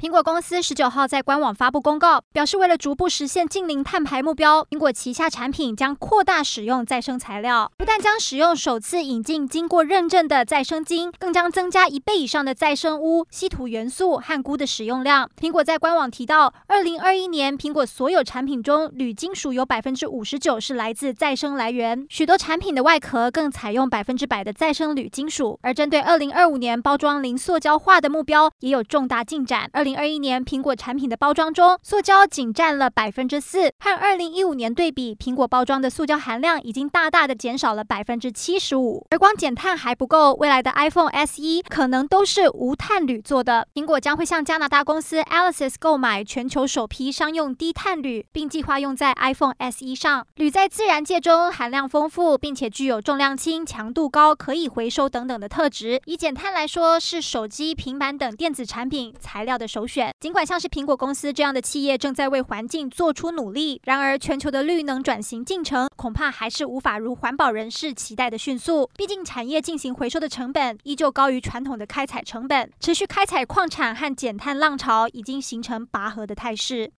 苹果公司十九号在官网发布公告，表示为了逐步实现净零碳排目标，苹果旗下产品将扩大使用再生材料，不但将使用首次引进经过认证的再生金，更将增加一倍以上的再生钨、稀土元素和钴的使用量。苹果在官网提到，二零二一年苹果所有产品中铝金属有百分之五十九是来自再生来源，许多产品的外壳更采用百分之百的再生铝金属。而针对二零二五年包装零塑胶化的目标，也有重大进展。二零二一年，苹果产品的包装中，塑胶仅占了百分之四，和二零一五年对比，苹果包装的塑胶含量已经大大的减少了百分之七十五。而光减碳还不够，未来的 iPhone SE 可能都是无碳铝做的。苹果将会向加拿大公司 Elysis 购买全球首批商用低碳铝，并计划用在 iPhone SE 上。铝在自然界中含量丰富，并且具有重量轻、强度高、可以回收等等的特质。以减碳来说，是手机、平板等电子产品材料的首首选。尽管像是苹果公司这样的企业正在为环境做出努力，然而全球的绿能转型进程恐怕还是无法如环保人士期待的迅速。毕竟产业进行回收的成本依旧高于传统的开采成本，持续开采矿产和减碳浪潮已经形成拔河的态势。